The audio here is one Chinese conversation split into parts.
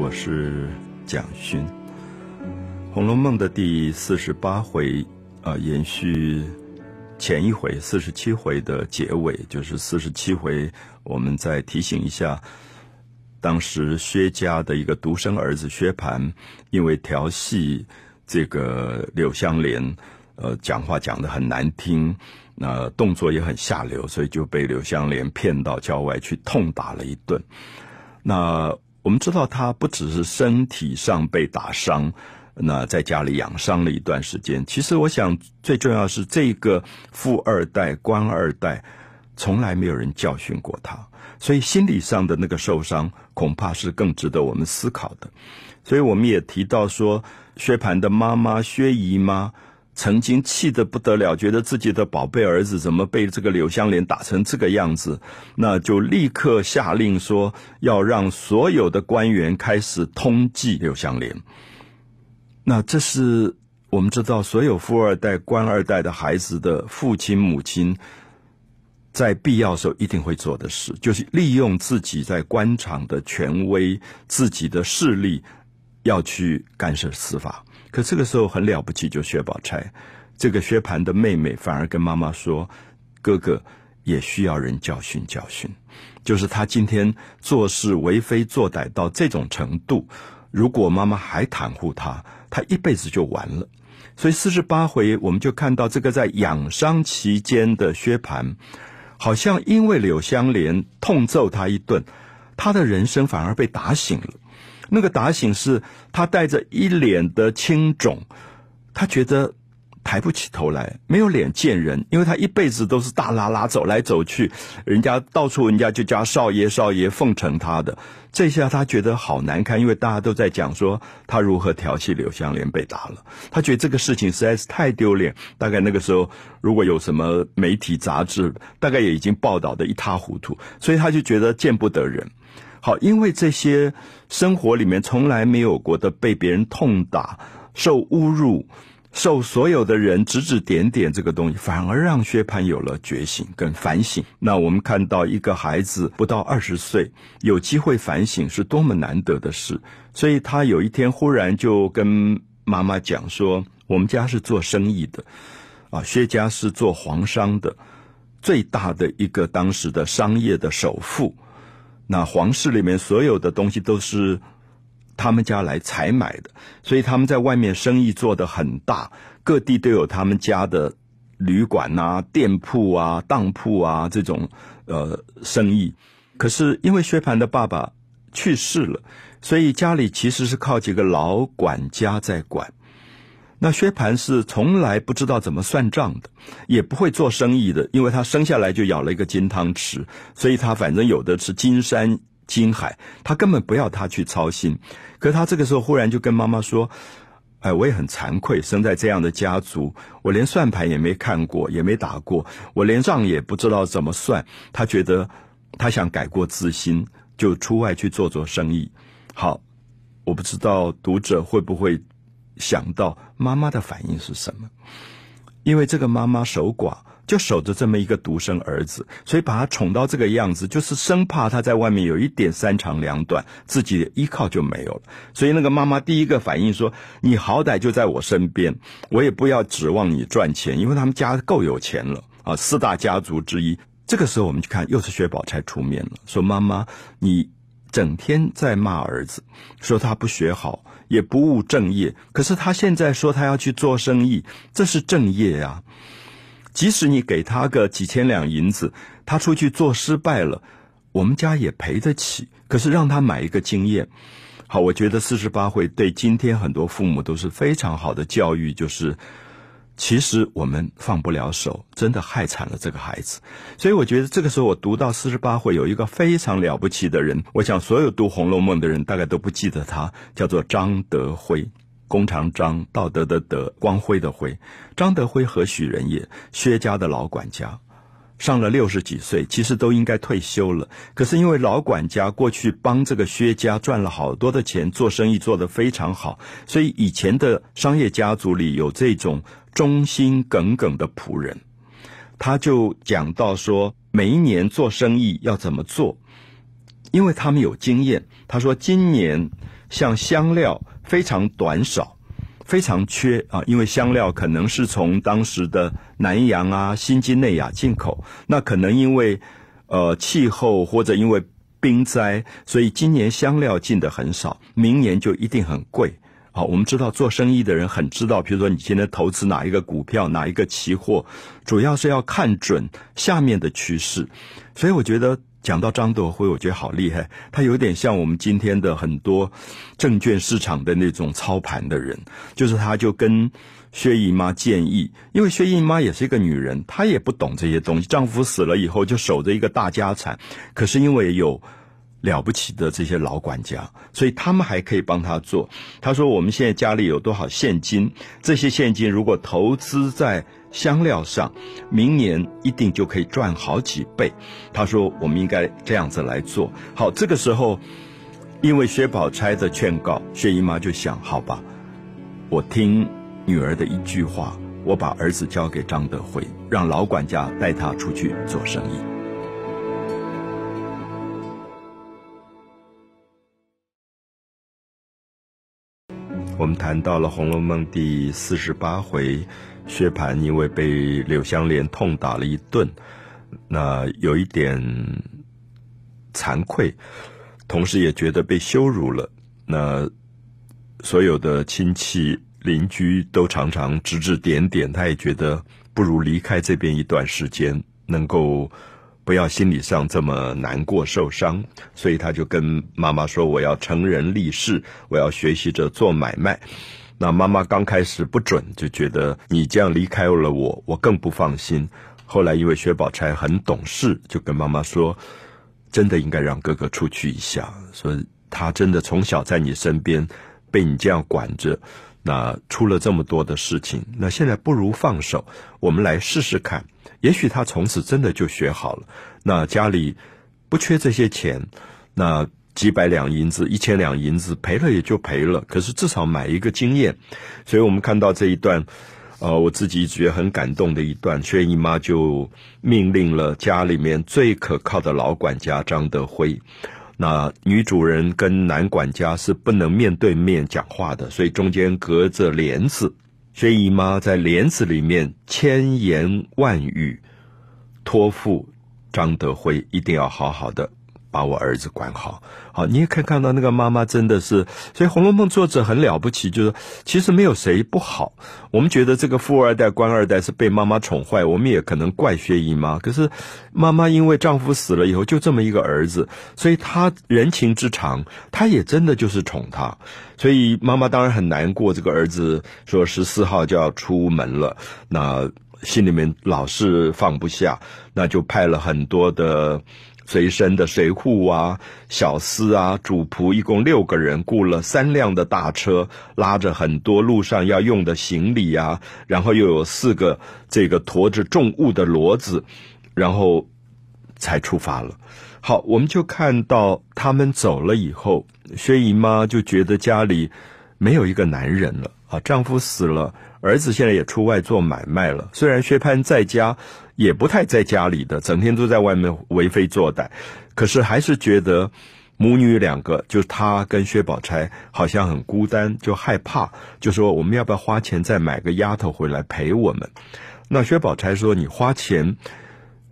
我是蒋勋。《红楼梦》的第四十八回，啊，延续前一回四十七回的结尾，就是四十七回，我们再提醒一下，当时薛家的一个独生儿子薛蟠，因为调戏这个柳湘莲，呃，讲话讲的很难听，那动作也很下流，所以就被柳湘莲骗到郊外去痛打了一顿。那我们知道他不只是身体上被打伤，那在家里养伤了一段时间。其实我想最重要是这个富二代、官二代，从来没有人教训过他，所以心理上的那个受伤，恐怕是更值得我们思考的。所以我们也提到说，薛蟠的妈妈薛姨妈。曾经气得不得了，觉得自己的宝贝儿子怎么被这个柳湘莲打成这个样子，那就立刻下令说要让所有的官员开始通缉柳湘莲。那这是我们知道，所有富二代、官二代的孩子的父亲母亲，在必要时候一定会做的事，就是利用自己在官场的权威、自己的势力，要去干涉司法。可这个时候很了不起，就薛宝钗，这个薛蟠的妹妹反而跟妈妈说：“哥哥也需要人教训教训。”就是他今天做事为非作歹到这种程度，如果妈妈还袒护他，他一辈子就完了。所以四十八回，我们就看到这个在养伤期间的薛蟠，好像因为柳湘莲痛揍他一顿，他的人生反而被打醒了。那个打醒是他带着一脸的青肿，他觉得抬不起头来，没有脸见人，因为他一辈子都是大拉拉走来走去，人家到处人家就叫少爷少爷奉承他的，这下他觉得好难堪，因为大家都在讲说他如何调戏柳湘莲被打了，他觉得这个事情实在是太丢脸。大概那个时候如果有什么媒体杂志，大概也已经报道的一塌糊涂，所以他就觉得见不得人。好，因为这些生活里面从来没有过的被别人痛打、受侮辱、受所有的人指指点点，这个东西反而让薛蟠有了觉醒跟反省。那我们看到一个孩子不到二十岁有机会反省，是多么难得的事。所以他有一天忽然就跟妈妈讲说：“我们家是做生意的，啊，薛家是做皇商的，最大的一个当时的商业的首富。”那皇室里面所有的东西都是他们家来采买的，所以他们在外面生意做得很大，各地都有他们家的旅馆啊、店铺啊、当铺啊这种呃生意。可是因为薛蟠的爸爸去世了，所以家里其实是靠几个老管家在管。那薛蟠是从来不知道怎么算账的，也不会做生意的，因为他生下来就咬了一个金汤匙，所以他反正有的是金山金海，他根本不要他去操心。可他这个时候忽然就跟妈妈说：“哎，我也很惭愧，生在这样的家族，我连算盘也没看过，也没打过，我连账也不知道怎么算。”他觉得他想改过自新，就出外去做做生意。好，我不知道读者会不会。想到妈妈的反应是什么？因为这个妈妈守寡，就守着这么一个独生儿子，所以把他宠到这个样子，就是生怕他在外面有一点三长两短，自己的依靠就没有了。所以那个妈妈第一个反应说：“你好歹就在我身边，我也不要指望你赚钱，因为他们家够有钱了啊，四大家族之一。”这个时候我们去看，又是薛宝钗出面了，说：“妈妈，你整天在骂儿子，说他不学好。”也不务正业，可是他现在说他要去做生意，这是正业呀。即使你给他个几千两银子，他出去做失败了，我们家也赔得起。可是让他买一个经验，好，我觉得四十八会对今天很多父母都是非常好的教育，就是。其实我们放不了手，真的害惨了这个孩子。所以我觉得这个时候我读到四十八回，有一个非常了不起的人。我想所有读《红楼梦》的人大概都不记得他，叫做张德辉，弓长张，道德的德，光辉的辉。张德辉何许人也？薛家的老管家。上了六十几岁，其实都应该退休了。可是因为老管家过去帮这个薛家赚了好多的钱，做生意做得非常好，所以以前的商业家族里有这种忠心耿耿的仆人。他就讲到说，每一年做生意要怎么做，因为他们有经验。他说今年像香料非常短少，非常缺啊，因为香料可能是从当时的南洋啊、新几内亚进口，那可能因为呃气候或者因为冰灾，所以今年香料进的很少，明年就一定很贵。好，我们知道做生意的人很知道，比如说你现在投资哪一个股票、哪一个期货，主要是要看准下面的趋势。所以我觉得讲到张德辉，我觉得好厉害，他有点像我们今天的很多证券市场的那种操盘的人，就是他就跟薛姨妈建议，因为薛姨妈也是一个女人，她也不懂这些东西，丈夫死了以后就守着一个大家产，可是因为有。了不起的这些老管家，所以他们还可以帮他做。他说：“我们现在家里有多少现金？这些现金如果投资在香料上，明年一定就可以赚好几倍。”他说：“我们应该这样子来做。”好，这个时候，因为薛宝钗的劝告，薛姨妈就想：“好吧，我听女儿的一句话，我把儿子交给张德辉，让老管家带他出去做生意。”我们谈到了《红楼梦》第四十八回，薛蟠因为被柳湘莲痛打了一顿，那有一点惭愧，同时也觉得被羞辱了。那所有的亲戚邻居都常常指指点点，他也觉得不如离开这边一段时间，能够。不要心理上这么难过受伤，所以他就跟妈妈说：“我要成人立事，我要学习着做买卖。”那妈妈刚开始不准，就觉得你这样离开了我，我更不放心。后来因为薛宝钗很懂事，就跟妈妈说：“真的应该让哥哥出去一下。”说他真的从小在你身边，被你这样管着，那出了这么多的事情，那现在不如放手，我们来试试看。也许他从此真的就学好了。那家里不缺这些钱，那几百两银子、一千两银子赔了也就赔了。可是至少买一个经验。所以我们看到这一段，呃，我自己觉得很感动的一段。薛姨妈就命令了家里面最可靠的老管家张德辉。那女主人跟男管家是不能面对面讲话的，所以中间隔着帘子。薛姨妈在帘子里面千言万语托付张德辉，一定要好好的把我儿子管好。好，你也可以看到那个妈妈真的是，所以《红楼梦》作者很了不起，就是其实没有谁不好。我们觉得这个富二代、官二代是被妈妈宠坏，我们也可能怪薛姨妈。可是妈妈因为丈夫死了以后，就这么一个儿子，所以她人情之长，她也真的就是宠他。所以妈妈当然很难过，这个儿子说十四号就要出门了，那心里面老是放不下，那就派了很多的随身的随护啊、小厮啊、主仆，一共六个人，雇了三辆的大车，拉着很多路上要用的行李啊，然后又有四个这个驮着重物的骡子，然后才出发了。好，我们就看到他们走了以后，薛姨妈就觉得家里没有一个男人了啊，丈夫死了，儿子现在也出外做买卖了。虽然薛蟠在家，也不太在家里的，整天都在外面为非作歹，可是还是觉得母女两个，就她跟薛宝钗好像很孤单，就害怕，就说我们要不要花钱再买个丫头回来陪我们？那薛宝钗说：“你花钱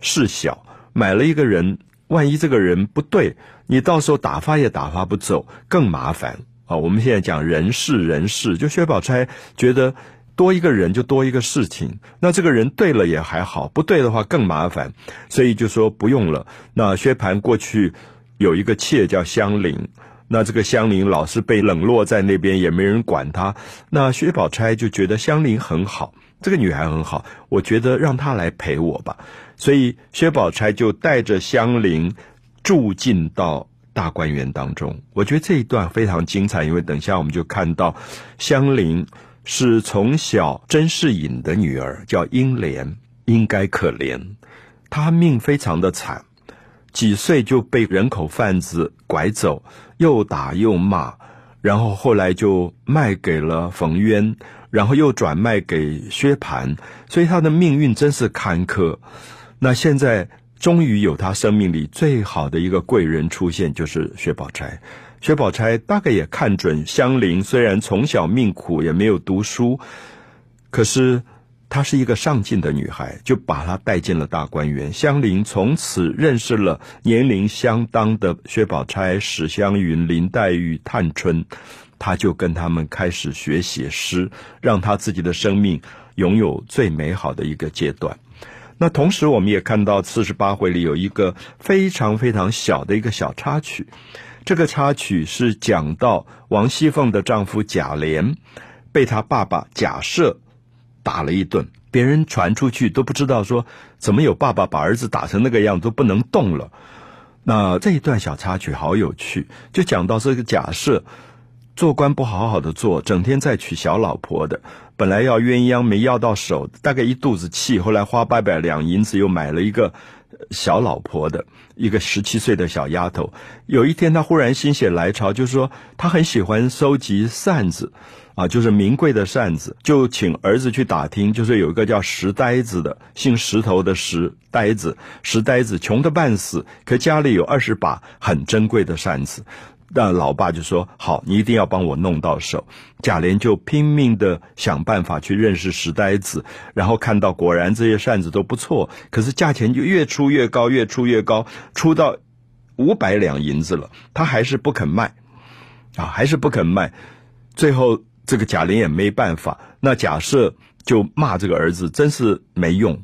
事小，买了一个人。”万一这个人不对，你到时候打发也打发不走，更麻烦啊！我们现在讲人事人事，就薛宝钗觉得多一个人就多一个事情，那这个人对了也还好，不对的话更麻烦，所以就说不用了。那薛蟠过去有一个妾叫香菱，那这个香菱老是被冷落在那边，也没人管她。那薛宝钗就觉得香菱很好，这个女孩很好，我觉得让她来陪我吧。所以薛宝钗就带着香菱住进到大观园当中。我觉得这一段非常精彩，因为等下我们就看到香菱是从小甄士隐的女儿，叫英莲，应该可怜。她命非常的惨，几岁就被人口贩子拐走，又打又骂，然后后来就卖给了冯渊，然后又转卖给薛蟠，所以她的命运真是坎坷。那现在终于有她生命里最好的一个贵人出现，就是薛宝钗。薛宝钗大概也看准香菱，虽然从小命苦，也没有读书，可是她是一个上进的女孩，就把她带进了大观园。香菱从此认识了年龄相当的薛宝钗、史湘云、林黛玉、探春，她就跟他们开始学写诗，让她自己的生命拥有最美好的一个阶段。那同时，我们也看到四十八回里有一个非常非常小的一个小插曲。这个插曲是讲到王熙凤的丈夫贾琏被他爸爸贾赦打了一顿，别人传出去都不知道说怎么有爸爸把儿子打成那个样都不能动了。那这一段小插曲好有趣，就讲到这个贾赦做官不好好的做，整天在娶小老婆的，本来要鸳鸯没要到手，大概一肚子气，后来花八百两银子又买了一个。小老婆的一个十七岁的小丫头，有一天她忽然心血来潮，就是说她很喜欢收集扇子，啊，就是名贵的扇子，就请儿子去打听，就是有一个叫石呆子的，姓石头的石呆子，石呆子穷的半死，可家里有二十把很珍贵的扇子。那老爸就说：“好，你一定要帮我弄到手。”贾琏就拼命的想办法去认识石呆子，然后看到果然这些扇子都不错，可是价钱就越出越高，越出越高，出到五百两银子了，他还是不肯卖，啊，还是不肯卖。最后这个贾琏也没办法，那贾赦就骂这个儿子真是没用。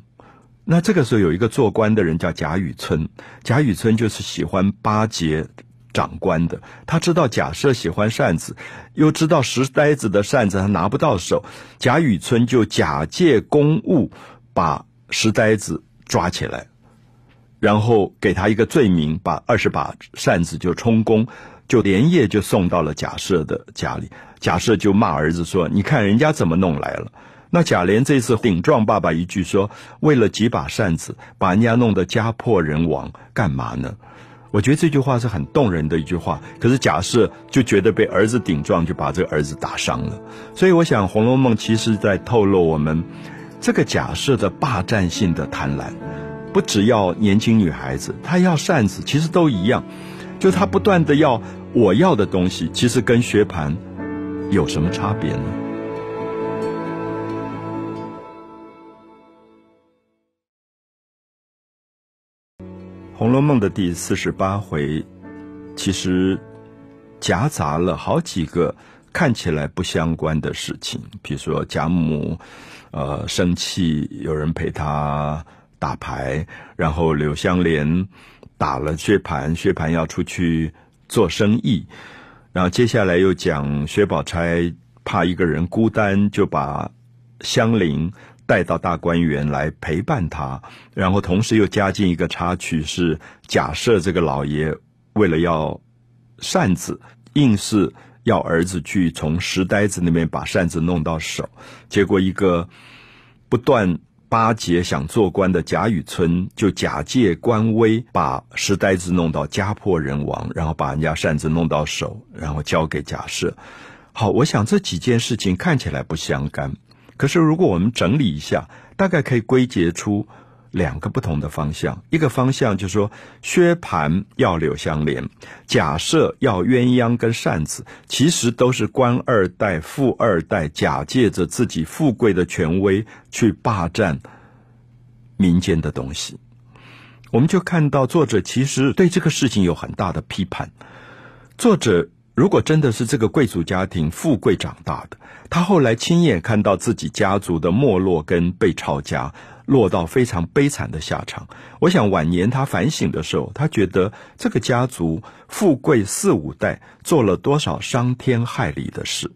那这个时候有一个做官的人叫贾雨村，贾雨村就是喜欢巴结。长官的，他知道贾赦喜欢扇子，又知道石呆子的扇子他拿不到手，贾雨村就假借公务把石呆子抓起来，然后给他一个罪名，把二十把扇子就充公，就连夜就送到了贾赦的家里。贾赦就骂儿子说：“你看人家怎么弄来了。”那贾琏这次顶撞爸爸一句说：“为了几把扇子，把人家弄得家破人亡，干嘛呢？”我觉得这句话是很动人的一句话，可是假设就觉得被儿子顶撞，就把这个儿子打伤了。所以我想，《红楼梦》其实在透露我们这个假设的霸占性的贪婪，不只要年轻女孩子，她要扇子，其实都一样，就她不断的要我要的东西，其实跟薛蟠有什么差别呢？《红楼梦》的第四十八回，其实夹杂了好几个看起来不相关的事情，比如说贾母，呃，生气，有人陪他打牌，然后柳湘莲打了薛蟠，薛蟠要出去做生意，然后接下来又讲薛宝钗怕一个人孤单，就把香菱。带到大观园来陪伴他，然后同时又加进一个插曲，是假设这个老爷为了要扇子，硬是要儿子去从石呆子那边把扇子弄到手，结果一个不断巴结想做官的贾雨村就假借官威，把石呆子弄到家破人亡，然后把人家扇子弄到手，然后交给贾赦。好，我想这几件事情看起来不相干。可是，如果我们整理一下，大概可以归结出两个不同的方向。一个方向就是说，薛蟠要柳湘莲，假设要鸳鸯跟扇子，其实都是官二代、富二代假借着自己富贵的权威去霸占民间的东西。我们就看到作者其实对这个事情有很大的批判。作者。如果真的是这个贵族家庭富贵长大的，他后来亲眼看到自己家族的没落跟被抄家，落到非常悲惨的下场。我想晚年他反省的时候，他觉得这个家族富贵四五代做了多少伤天害理的事。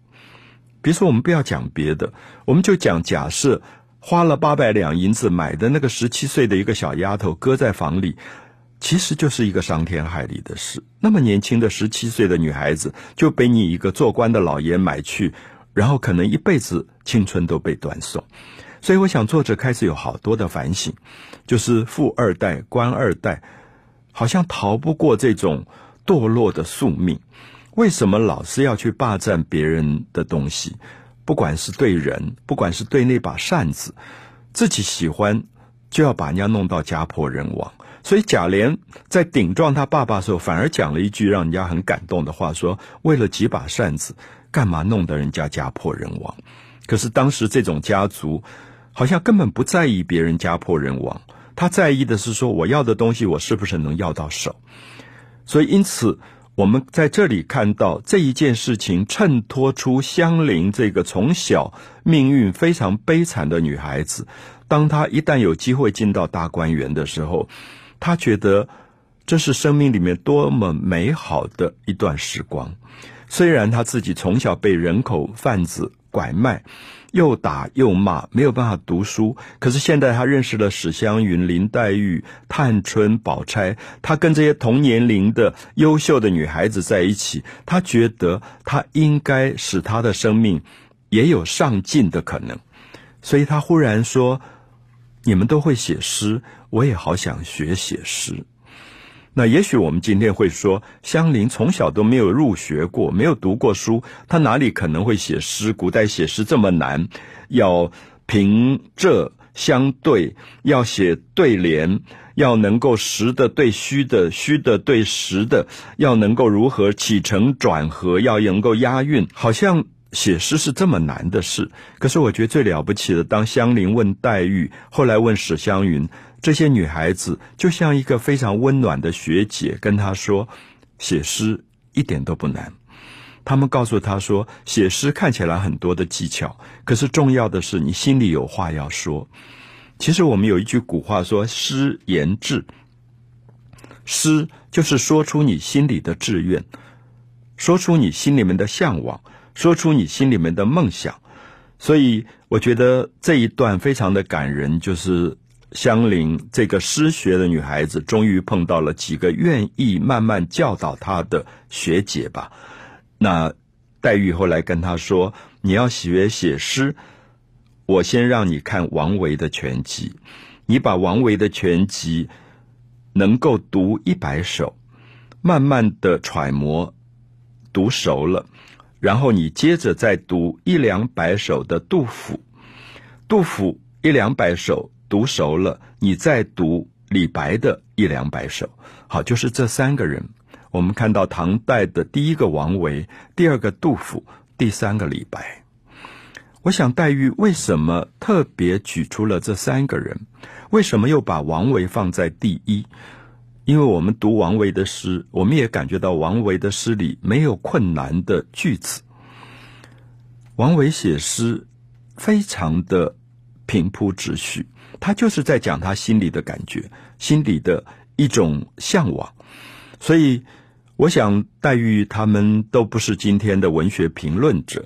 比如说，我们不要讲别的，我们就讲假设花了八百两银子买的那个十七岁的一个小丫头，搁在房里。其实就是一个伤天害理的事。那么年轻的十七岁的女孩子就被你一个做官的老爷买去，然后可能一辈子青春都被断送。所以我想作者开始有好多的反省，就是富二代、官二代好像逃不过这种堕落的宿命。为什么老是要去霸占别人的东西？不管是对人，不管是对那把扇子，自己喜欢就要把人家弄到家破人亡。所以贾琏在顶撞他爸爸的时候，反而讲了一句让人家很感动的话：说为了几把扇子，干嘛弄得人家家破人亡？可是当时这种家族好像根本不在意别人家破人亡，他在意的是说我要的东西我是不是能要到手。所以因此。我们在这里看到这一件事情，衬托出香菱这个从小命运非常悲惨的女孩子。当她一旦有机会进到大观园的时候，他觉得这是生命里面多么美好的一段时光。虽然他自己从小被人口贩子拐卖。又打又骂，没有办法读书。可是现在他认识了史湘云、林黛玉、探春、宝钗，他跟这些同年龄的优秀的女孩子在一起，他觉得他应该使他的生命也有上进的可能。所以他忽然说：“你们都会写诗，我也好想学写诗。”那也许我们今天会说，香菱从小都没有入学过，没有读过书，她哪里可能会写诗？古代写诗这么难，要平仄相对，要写对联，要能够实的对虚的，虚的对实的，要能够如何起承转合，要能够押韵，好像写诗是这么难的事。可是我觉得最了不起的，当香菱问黛玉，后来问史湘云。这些女孩子就像一个非常温暖的学姐，跟她说：“写诗一点都不难。”他们告诉她说：“写诗看起来很多的技巧，可是重要的是你心里有话要说。”其实我们有一句古话说：“诗言志。”诗就是说出你心里的志愿，说出你心里面的向往，说出你心里面的梦想。所以我觉得这一段非常的感人，就是。香菱这个失学的女孩子，终于碰到了几个愿意慢慢教导她的学姐吧。那黛玉后来跟她说：“你要学写诗，我先让你看王维的全集。你把王维的全集能够读一百首，慢慢的揣摩，读熟了，然后你接着再读一两百首的杜甫。杜甫一两百首。”读熟了，你再读李白的一两百首。好，就是这三个人。我们看到唐代的第一个王维，第二个杜甫，第三个李白。我想黛玉为什么特别举出了这三个人？为什么又把王维放在第一？因为我们读王维的诗，我们也感觉到王维的诗里没有困难的句子。王维写诗非常的平铺直叙。他就是在讲他心里的感觉，心里的一种向往。所以，我想黛玉他们都不是今天的文学评论者，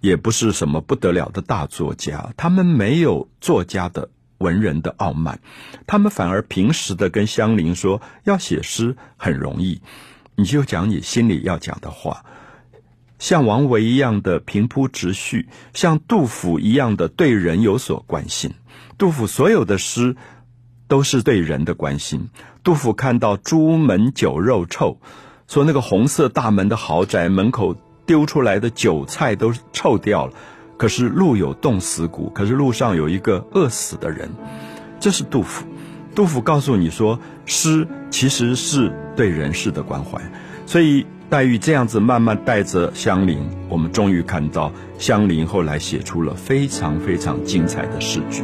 也不是什么不得了的大作家。他们没有作家的文人的傲慢，他们反而平时的跟香菱说，要写诗很容易，你就讲你心里要讲的话，像王维一样的平铺直叙，像杜甫一样的对人有所关心。杜甫所有的诗都是对人的关心。杜甫看到朱门酒肉臭，说那个红色大门的豪宅门口丢出来的酒菜都臭掉了，可是路有冻死骨，可是路上有一个饿死的人，这是杜甫。杜甫告诉你说，诗其实是对人世的关怀。所以黛玉这样子慢慢带着香菱，我们终于看到香菱后来写出了非常非常精彩的诗句。